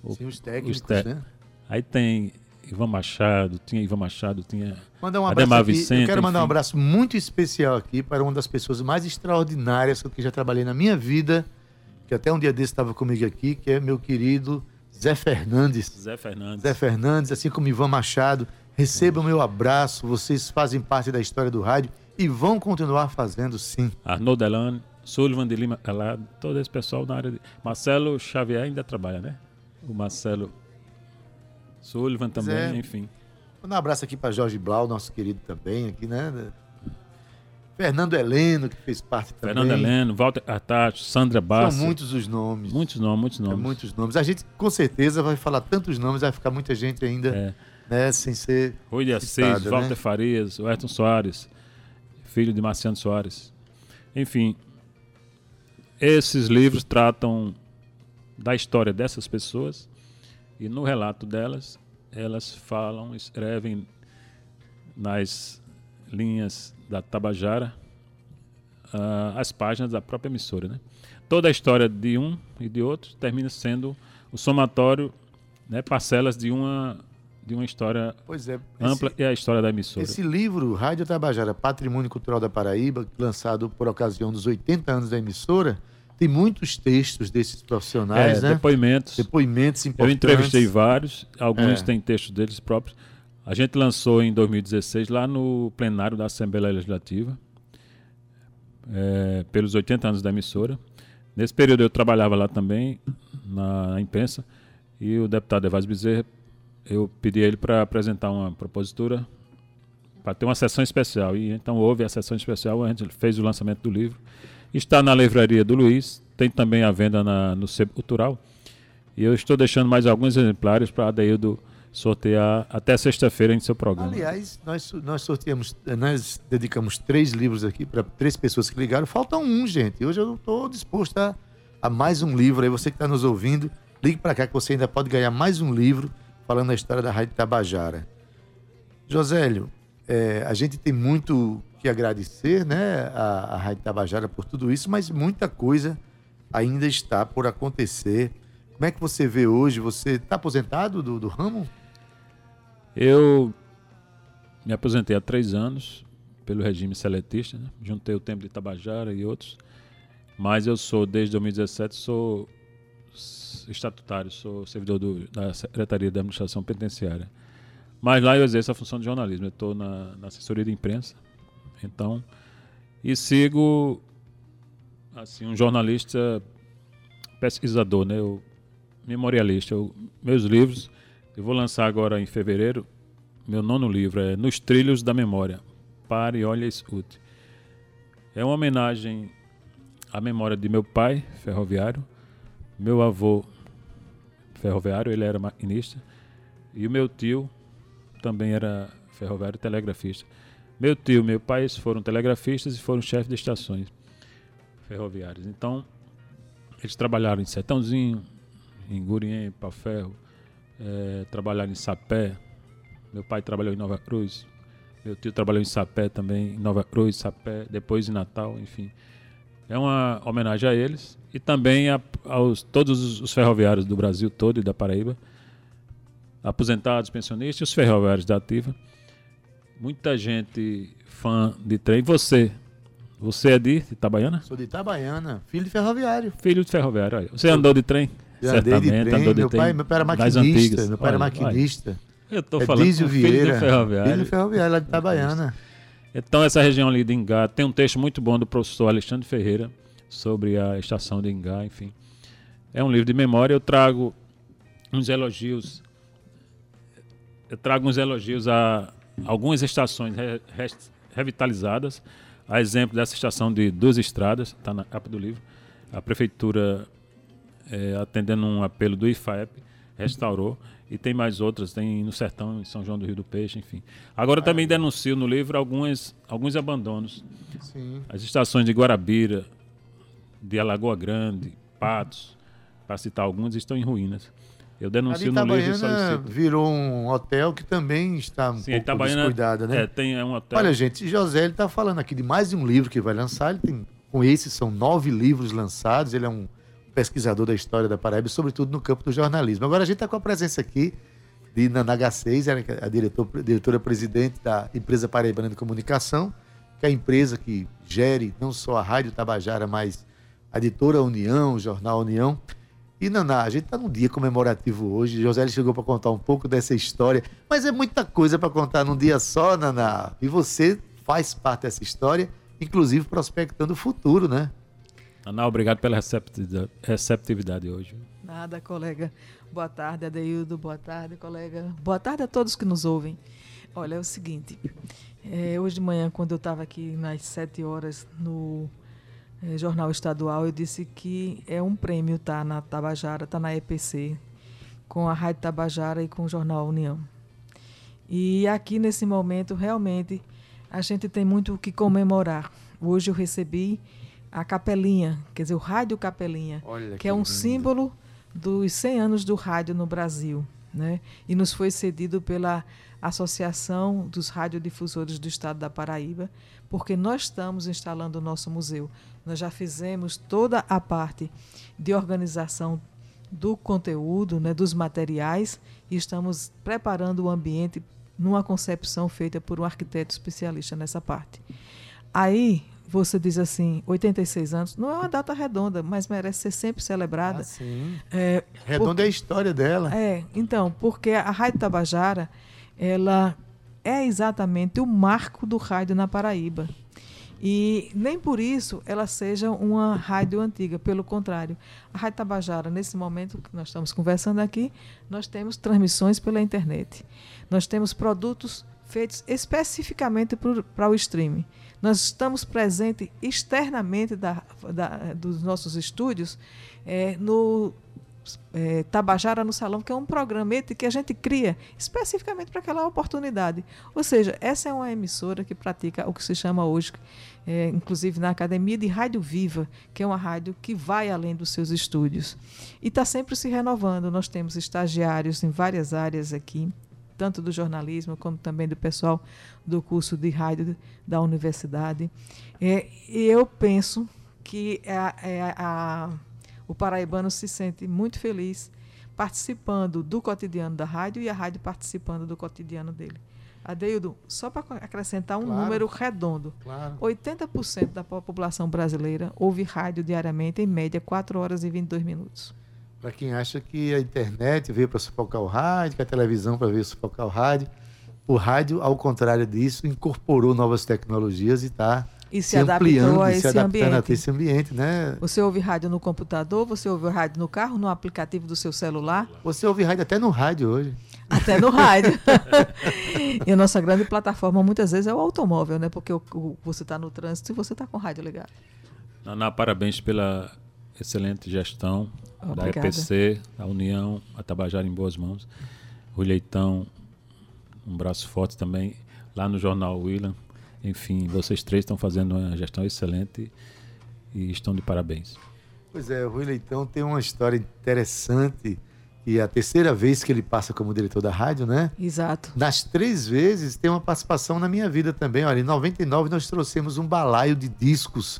o- Sim, os técnicos, os te- né? Aí tem Ivan Machado, tinha Ivan Machado, tinha Mandar um abraço Ademar aqui. Vicente, eu quero mandar um enfim. abraço muito especial aqui para uma das pessoas mais extraordinárias que eu já trabalhei na minha vida, que até um dia desse estava comigo aqui, que é meu querido Zé Fernandes. Zé Fernandes. Zé Fernandes, assim como Ivan Machado. Recebam meu abraço, vocês fazem parte da história do rádio e vão continuar fazendo sim. Arnaud Delane, Sullivan de Lima Calado, todo esse pessoal na área de. Marcelo Xavier ainda trabalha, né? O Marcelo Sullivan também, é. enfim. Um abraço aqui para Jorge Blau, nosso querido também, aqui, né? Fernando Heleno, que fez parte também. Fernando Heleno, Walter Artacho, Sandra Bassi. São muitos os nomes. Muitos nomes, muitos nomes. É, muitos nomes. A gente, com certeza, vai falar tantos nomes, vai ficar muita gente ainda, É. né, sem ser Rui de Assis, citada, Walter né? Farias, Ayrton Soares, filho de Marciano Soares. Enfim, esses livros tratam da história dessas pessoas e no relato delas, elas falam, escrevem nas linhas da Tabajara ah, as páginas da própria emissora. Né? Toda a história de um e de outro termina sendo o somatório, né, parcelas de uma, de uma história é. ampla Esse, e a história da emissora. esse livro, Rádio Tabajara, Patrimônio Cultural da Paraíba, lançado por ocasião dos 80 anos da emissora, tem muitos textos desses profissionais, É, né? depoimentos. Depoimentos Eu importantes. entrevistei vários, alguns É. têm textos deles próprios. A gente lançou em 2016 lá no plenário da Assembleia Legislativa, é, pelos 80 anos da emissora. Nesse período eu trabalhava lá também, na imprensa, e o deputado Evásio Bezerra, eu pedi a ele para apresentar uma propositura para ter uma sessão especial. E então houve a sessão especial, a gente fez o lançamento do livro. Está na livraria do Luiz, tem também a venda na, no Sebo Cultural. E eu estou deixando mais alguns exemplares para Adeildo sortear até sexta-feira em seu programa. Aliás, nós, nós sorteamos, nós dedicamos três livros aqui para três pessoas que ligaram. Falta um, gente. Hoje eu estou disposto a, a mais um livro. Aí você que está nos ouvindo, ligue para cá que você ainda pode ganhar mais um livro falando a história da Rádio Tabajara. Josélio, é, a gente tem muito que agradecer, né, a, a Rádio Tabajara por tudo isso, mas muita coisa ainda está por acontecer. Como é que você vê hoje? Você está aposentado do, do ramo? Eu me aposentei há três anos pelo regime seletista, né? juntei o tempo de Tabajara e outros, mas eu sou, desde 2017, sou estatutário, sou servidor do- da Secretaria de Administração Penitenciária. Mas lá eu exerço a função de jornalismo, eu estou na, na assessoria de imprensa, então, e sigo, assim, um jornalista pesquisador, né? Eu, memorialista. Eu, meus livros, eu vou lançar agora em fevereiro. Meu nono livro é Nos Trilhos da Memória. Pare, olhe e escute. É uma homenagem à memória de meu pai, ferroviário, meu avô, ferroviário, ele era maquinista, e o meu tio também era ferroviário telegrafista. Meu tio meu pai foram telegrafistas e foram chefes de estações ferroviárias. Então, eles trabalharam em Sertãozinho, em Gurien, Pau Ferro, eh, trabalharam em Sapé. Meu pai trabalhou em Nova Cruz. Meu tio trabalhou em Sapé também, em Nova Cruz, Sapé, depois em Natal, enfim. É uma homenagem a eles e também a, aos todos os- os ferroviários do Brasil todo e da Paraíba, aposentados, pensionistas e os ferroviários da ativa. Muita gente fã de trem. Você, você é de Itabaiana? Sou de Itabaiana, filho de ferroviário. Filho de ferroviário. olha. Você andou de trem? Já andei de trem. andou de meu, trem. pai, meu pai era maquinista. Meu pai era Olha, olha. maquinista. Eu tô é falando Dísio com filho Vieira. de ferroviário. Filho de ferroviário lá de Itabaiana. Então, essa região ali de Ingá tem um texto muito bom do professor Alexandre Ferreira sobre a estação de Ingá, enfim. É um livro de memória. Eu trago uns elogios. Eu trago uns elogios a algumas estações re- res- revitalizadas. A exemplo dessa estação de Duas Estradas, está na capa do livro. A prefeitura, eh, atendendo um apelo do IFAEP, restaurou. E tem mais outras, tem no Sertão, em São João do Rio do Peixe, enfim. Agora eu também denuncio no livro alguns, alguns abandonos. Sim. As estações de Guarabira, de Alagoa Grande, Patos, para citar algumas, estão em ruínas. Eu denuncio no livro e solicito. virou um hotel que também está um Sim, pouco Itabaiana descuidado, né? é, tem é um hotel. Olha, gente, José ele está falando aqui de mais de um livro que vai lançar. Ele tem, com esse, são nove livros lançados. Ele é um pesquisador da história da Paraíba, sobretudo no campo do jornalismo. Agora a gente está com a presença aqui de Nanaga 6, ela é a diretor, diretora-presidente da empresa Paraibana de Comunicação, que é a empresa que gere não só a Rádio Tabajara, mas a editora União, o Jornal União. E Naná, a gente está num dia comemorativo hoje. José chegou para contar um pouco dessa história, mas é muita coisa para contar num dia só, Naná. E você faz parte dessa história, inclusive prospectando o futuro, né? Naná, obrigado pela receptividade, receptividade hoje. Nada, colega. Boa tarde, Adeildo. Boa tarde, colega. Boa tarde a todos que nos ouvem. Olha, é o seguinte. É, hoje de manhã, quando eu estava aqui nas sete horas no é, Jornal Estadual, eu disse que é um prêmio estar tá na Tabajara, estar tá na EPC, com a Rádio Tabajara e com o Jornal União. E aqui, nesse momento, realmente, a gente tem muito o que comemorar. Hoje eu recebi a capelinha, quer dizer, o Rádio Capelinha, que, que, é um lindo. símbolo dos 100 anos do rádio no Brasil. Né? E nos foi cedido pela Associação dos Radiodifusores do Estado da Paraíba, porque nós estamos instalando o nosso museu. Nós já fizemos toda a parte de organização do conteúdo, né, dos materiais, e estamos preparando o ambiente numa concepção feita por um arquiteto especialista nessa parte. Aí você diz assim, 86 anos, não é uma data redonda, mas merece ser sempre celebrada. Ah, sim. É, redonda porque, é a história dela. É, então, porque a Rádio Tabajara, ela é exatamente o marco do rádio na Paraíba. E nem por isso ela seja uma rádio antiga, pelo contrário. A Rádio Tabajara, nesse momento que nós estamos conversando aqui, nós temos transmissões pela internet. Nós temos produtos feitos especificamente para o streaming. Nós estamos presentes externamente da, da, dos nossos estúdios é, no é, Tabajara no Salão, que é um programete que a gente cria especificamente para aquela oportunidade. Ou seja, essa é uma emissora que pratica o que se chama hoje, é, inclusive na Academia de Rádio Viva, que é uma rádio que vai além dos seus estúdios. E está sempre se renovando. Nós temos estagiários em várias áreas aqui, tanto do jornalismo como também do pessoal do curso de rádio da universidade. É, e eu penso que a, é a, o paraibano se sente muito feliz participando do cotidiano da rádio e a rádio participando do cotidiano dele. Adeildo, só para acrescentar um claro, número redondo: claro. 80% da população brasileira ouve rádio diariamente, em média, 4 horas e 22 minutos para quem acha que a internet veio para sufocar o rádio, que a televisão para vir sufocar o rádio. O rádio, ao contrário disso, incorporou novas tecnologias e está e se, se ampliando, a esse se adaptando ambiente. a esse ambiente, né? Você ouve rádio no computador, você ouve rádio no carro, no aplicativo do seu celular. Você ouve rádio até no rádio hoje. Até no rádio. e a nossa grande plataforma muitas vezes é o automóvel, né? Porque o, o, você está no trânsito e você está com o rádio ligado. Naná, parabéns pela excelente gestão Obrigada. da EPC, a União, a Tabajara em boas mãos. O Leitão, um braço forte também, lá no Jornal William. Enfim, vocês três estão fazendo uma gestão excelente e estão de parabéns. Pois é, o Rui Leitão tem uma história interessante e é a terceira vez que ele passa como diretor da rádio, né? Exato. Nas três vezes tem uma participação na minha vida também. Olha, em 99 nós trouxemos um balaio de discos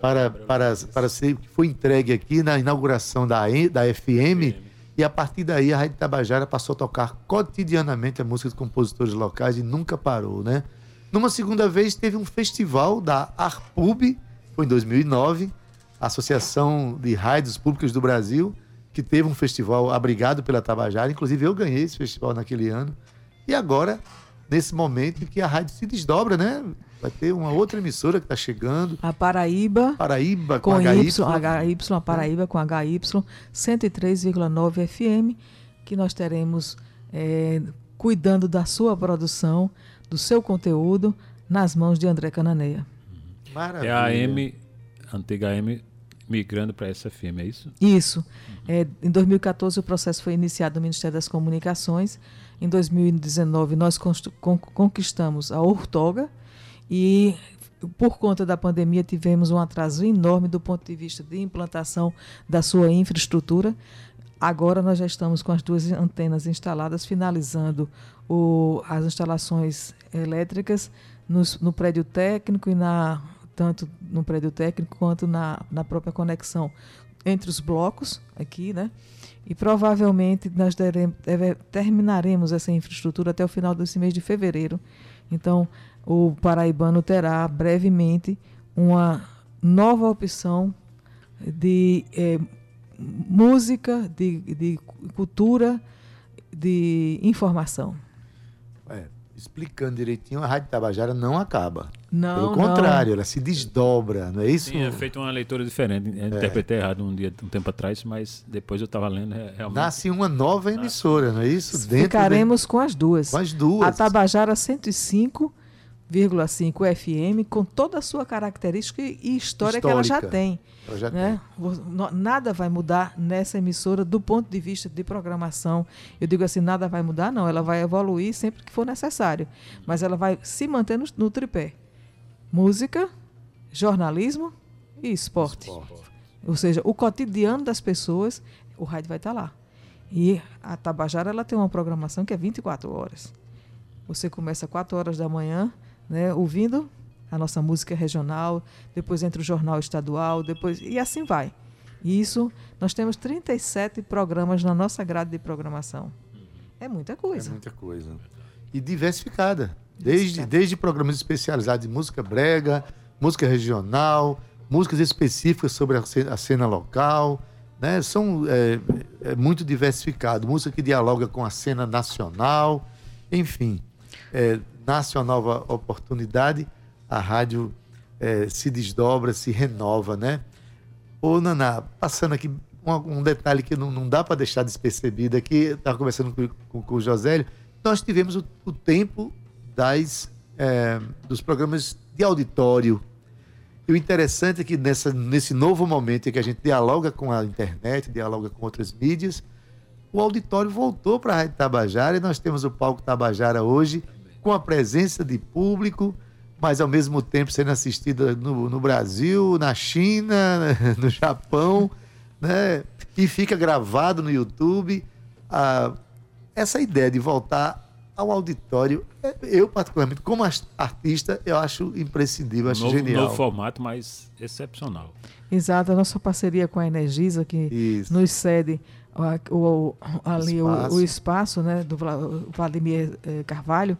para, para, para ser, que foi entregue aqui na inauguração da, da FM. E a partir daí a Rádio Tabajara passou a tocar cotidianamente a música de compositores locais e nunca parou, né? Numa segunda vez teve um festival da Arpub, foi em 2009, Associação de Rádios Públicas do Brasil, que teve um festival abrigado pela Tabajara. Inclusive eu ganhei esse festival naquele ano. E agora, nesse momento em que a rádio se desdobra, né? Vai ter uma outra emissora que está chegando. A Paraíba. Paraíba com, com HY. HY, a Paraíba com HY 103,9 FM, que nós teremos é, cuidando da sua produção, do seu conteúdo, nas mãos de André Cananeia. Maravilha. É a AM, antiga AM, migrando para essa FM, é isso? Isso. Uhum. É, em 2014 o processo foi iniciado no Ministério das Comunicações. Em 2019 nós conquistamos a Ortoga, e por conta da pandemia tivemos um atraso enorme do ponto de vista de implantação da sua infraestrutura. Agora nós já estamos com as duas antenas instaladas, finalizando o, as instalações elétricas no, no, prédio técnico e na tanto no prédio técnico quanto na, na própria conexão entre os blocos aqui, né? E provavelmente nós deve, terminaremos essa infraestrutura até o final desse mês de fevereiro. Então, o paraibano terá brevemente uma nova opção de é, música, de, de cultura, de informação. Explicando direitinho, a Rádio Tabajara não acaba. Não, Pelo contrário, não. ela se desdobra, não é isso? Sim, é feito uma leitura diferente. Eu é. interpretei errado um dia, um tempo atrás, mas depois eu estava lendo. É, realmente... Nasce uma nova emissora, não é isso? Dentro Ficaremos de... com as duas. Com as duas. A Tabajara 105 1,5 FM, com toda a sua característica e história Histórica. que ela já tem. Ela já né? tem. Nada vai mudar nessa emissora do ponto de vista de programação. Eu digo assim, nada vai mudar, não. Ela vai evoluir sempre que for necessário. Mas ela vai se manter no, no tripé. Música, jornalismo e esporte. esporte. Ou seja, o cotidiano das pessoas, o rádio vai estar lá. E a Tabajara ela tem uma programação que é 24 horas. Você começa 4 horas da manhã né, ouvindo a nossa música regional, depois entra o jornal estadual, depois e assim vai. E isso, nós temos 37 programas na nossa grade de programação. É muita coisa. É muita coisa. E diversificada. Desde, desde programas especializados em música brega, música regional, músicas específicas sobre a cena, a cena local. Né? São é, é muito diversificado. Música que dialoga com a cena nacional. Enfim, é, nasce uma nova oportunidade, a rádio é, se desdobra, se renova, né? Ô, Naná, passando aqui um, um detalhe que não, não dá para deixar despercebido aqui, estava conversando com, com, com, o Josélio, nós tivemos o, o tempo das, é, dos programas de auditório. E o interessante é que nessa, nesse novo momento em que a gente dialoga com a internet, dialoga com outras mídias, o auditório voltou para a Rádio Tabajara e nós temos o palco Tabajara hoje com a presença de público, mas ao mesmo tempo sendo assistida no, no Brasil, na China, no Japão, né? E fica gravado no YouTube. Ah, essa ideia de voltar ao auditório, é, eu particularmente, como artista, eu acho imprescindível, acho novo, genial. Novo formato, mas excepcional. Exato, a nossa parceria com a Energisa, que Isso. nos cede o, o, ali espaço. O, o, espaço né, do Vladimir eh, Carvalho,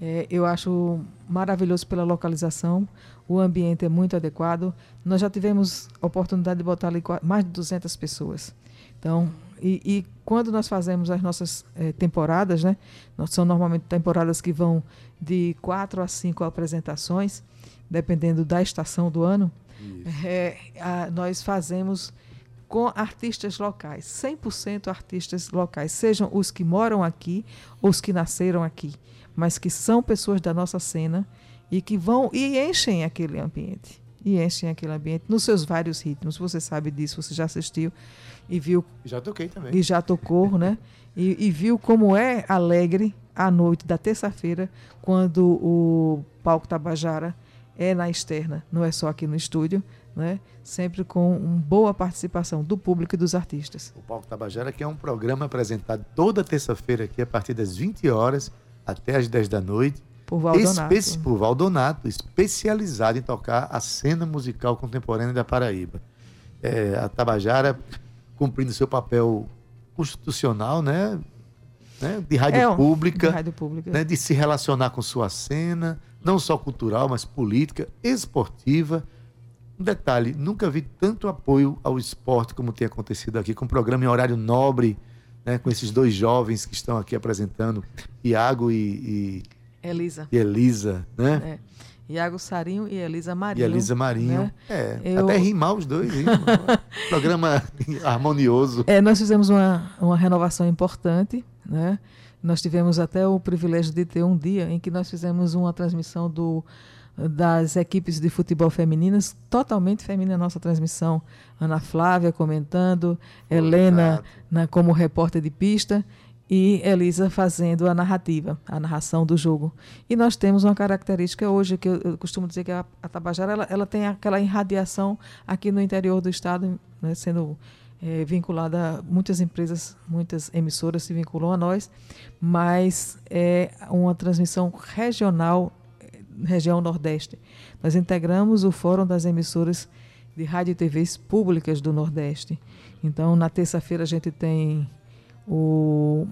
é, eu acho maravilhoso pela localização, o ambiente é muito adequado. Nós já tivemos oportunidade de botar ali mais de 200 pessoas. Então, e, e quando nós fazemos as nossas é, temporadas, né, são normalmente temporadas que vão de quatro a cinco apresentações, dependendo da estação do ano, é, a, nós fazemos com artistas locais, 100% artistas locais, sejam os que moram aqui ou os que nasceram aqui mas que são pessoas da nossa cena e que vão e enchem aquele ambiente. E enchem aquele ambiente nos seus vários ritmos. Você sabe disso, você já assistiu e viu. Já toquei também. E já tocou, né? E, e viu como é alegre a noite da terça-feira, quando o palco Tabajara é na externa, não é só aqui no estúdio, né? sempre com uma boa participação do público e dos artistas. O Palco Tabajara, que é um programa apresentado toda terça-feira aqui a partir das 20 horas, até às 10 da noite. Por Valdonato. Espe por Valdonato, especializado em tocar a cena musical contemporânea da Paraíba. É, a Tabajara cumprindo seu papel constitucional, né? né? De rádio é, pública, de, rádio pública. Né? de se relacionar com sua cena, não só cultural, mas política, esportiva. Um detalhe, nunca vi tanto apoio ao esporte como tem acontecido aqui, com um programa em horário nobre, né, com esses dois jovens que estão aqui apresentando, Iago e, e Elisa. E Elisa, né? É. Iago Sarinho e Elisa Marinho. E Elisa Marinho. Né? É, Eu... até rimar os dois. Programa harmonioso. É, nós fizemos uma, uma renovação importante, né? Nós tivemos até o privilégio de ter um dia em que nós fizemos uma transmissão do das equipes de futebol femininas, totalmente feminina a nossa transmissão. Ana Flávia comentando, Helena na, como repórter de pista e Elisa fazendo a narrativa, a narração do jogo. E nós temos uma característica hoje, que eu, eu costumo dizer que a, a Tabajara ela, ela, tem aquela irradiação aqui no interior do estado, né, sendo é, vinculada, muitas empresas, muitas emissoras se vinculam a nós, mas é uma transmissão regional região Nordeste. Nós integramos o Fórum das Emissoras de Rádio e TVs Públicas do Nordeste. Então, na terça-feira, a gente tem o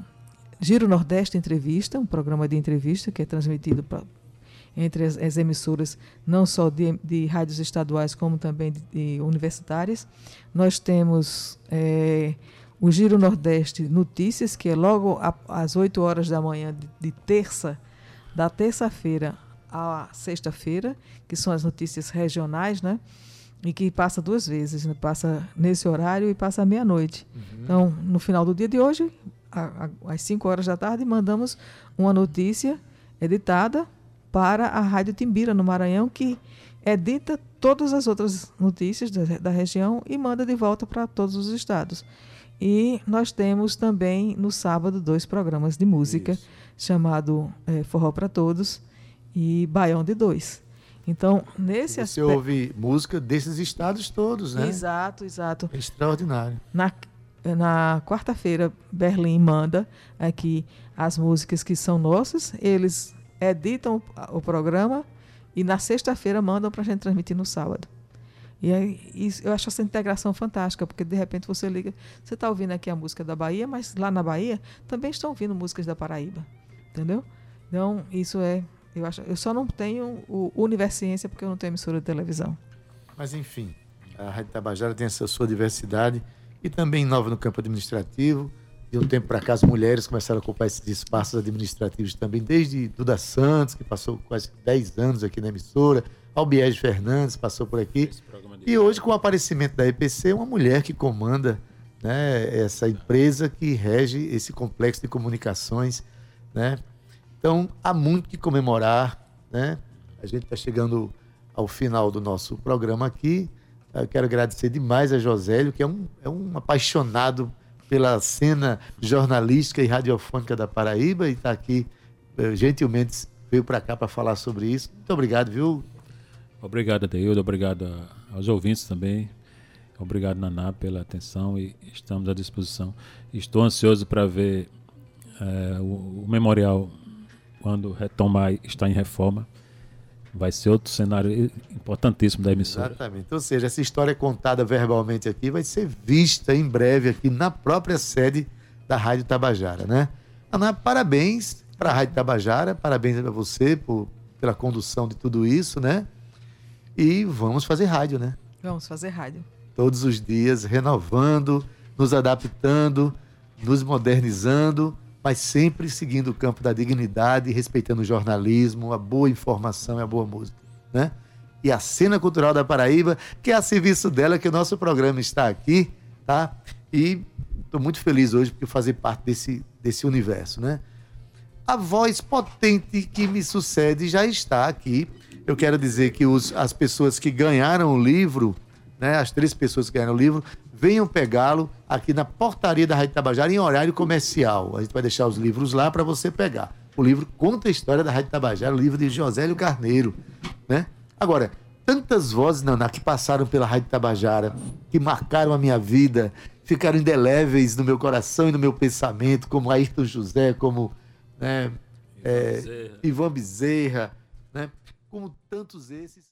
Giro Nordeste Entrevista, um programa de entrevista que é transmitido pra, entre as, as emissoras, não só de, de, rádios estaduais, como também de, de universitárias. Nós temos é, o Giro Nordeste Notícias, que é logo às 8 horas da manhã de terça, da terça-feira à sexta-feira, que são as notícias regionais, né? E que passa duas vezes, né? passa nesse horário e passa à meia-noite. Uhum. Então, no final do dia de hoje, às 5 horas da tarde, mandamos uma notícia editada para a Rádio Timbira, no Maranhão, que edita todas as outras notícias da, da região e manda de volta para todos os estados. E nós temos também no sábado dois programas de música, Isso. chamado é, Forró para Todos e Baião de Dois. Então, nesse Você aspecto. Você ouve música desses estados todos, né? Exato, exato. É extraordinário. Na, na quarta-feira, Berlim manda aqui as músicas que são nossas. Eles editam o, o programa e na sexta-feira mandam para a gente transmitir no sábado. E aí, isso, eu acho essa integração fantástica, porque de repente você liga, você está ouvindo aqui a música da Bahia, mas lá na Bahia também estão ouvindo músicas da Paraíba, entendeu? Então, isso é, eu acho, eu só não tenho o Universiência porque eu não tenho emissora de televisão. Mas enfim, a Rádio Tabajara tem essa sua diversidade e também nova no campo administrativo. De um tempo para cá, as mulheres começaram a ocupar esses espaços administrativos também, desde Duda Santos, que passou quase 10 anos aqui na emissora, Albiege Fernandes passou por aqui. E hoje, com o aparecimento da EPC, uma mulher que comanda né, essa empresa que rege esse complexo de comunicações. Né? Então, há muito que comemorar. Né? A gente está chegando ao final do nosso programa aqui. Eu quero agradecer demais a Josélio, que é um, é um apaixonado pela cena jornalística e radiofônica da Paraíba e está aqui, eh, gentilmente veio para cá para falar sobre isso. Muito obrigado, viu? Obrigado, Adeildo. Obrigado aos ouvintes também. Obrigado, Naná, pela atenção e estamos à disposição. Estou ansioso para ver é, o, o, memorial quando retomar, está em reforma vai ser outro cenário importantíssimo da emissora. Exatamente. Ou seja, essa história contada verbalmente aqui vai ser vista em breve aqui na própria sede da Rádio Tabajara, né? Ana, parabéns para a Rádio Tabajara, parabéns para você por, pela condução de tudo isso, né? E vamos fazer rádio, né? Vamos fazer rádio. Todos os dias, renovando, nos adaptando, nos modernizando mas sempre seguindo o campo da dignidade, respeitando o jornalismo, a boa informação e a boa música, né? E a cena cultural da Paraíba, que é a serviço dela que o nosso programa está aqui, tá? E estou muito feliz hoje por fazer parte desse, desse universo, né? A voz potente que me sucede já está aqui. Eu quero dizer que os, as pessoas que ganharam o livro, né, as três pessoas que ganharam o livro, venham pegá-lo aqui na portaria da Rádio Tabajara em horário comercial. A gente vai deixar os livros lá para você pegar. O livro conta a história da Rádio Tabajara, o livro de Josélio Carneiro, né? Agora, tantas vozes, Naná, que passaram pela Rádio Tabajara, que marcaram a minha vida, ficaram indeléveis no meu coração e no meu pensamento, como Ayrton José, como né, Ivan, é, Bezerra. Ivan Bezerra, né? Como tantos esses.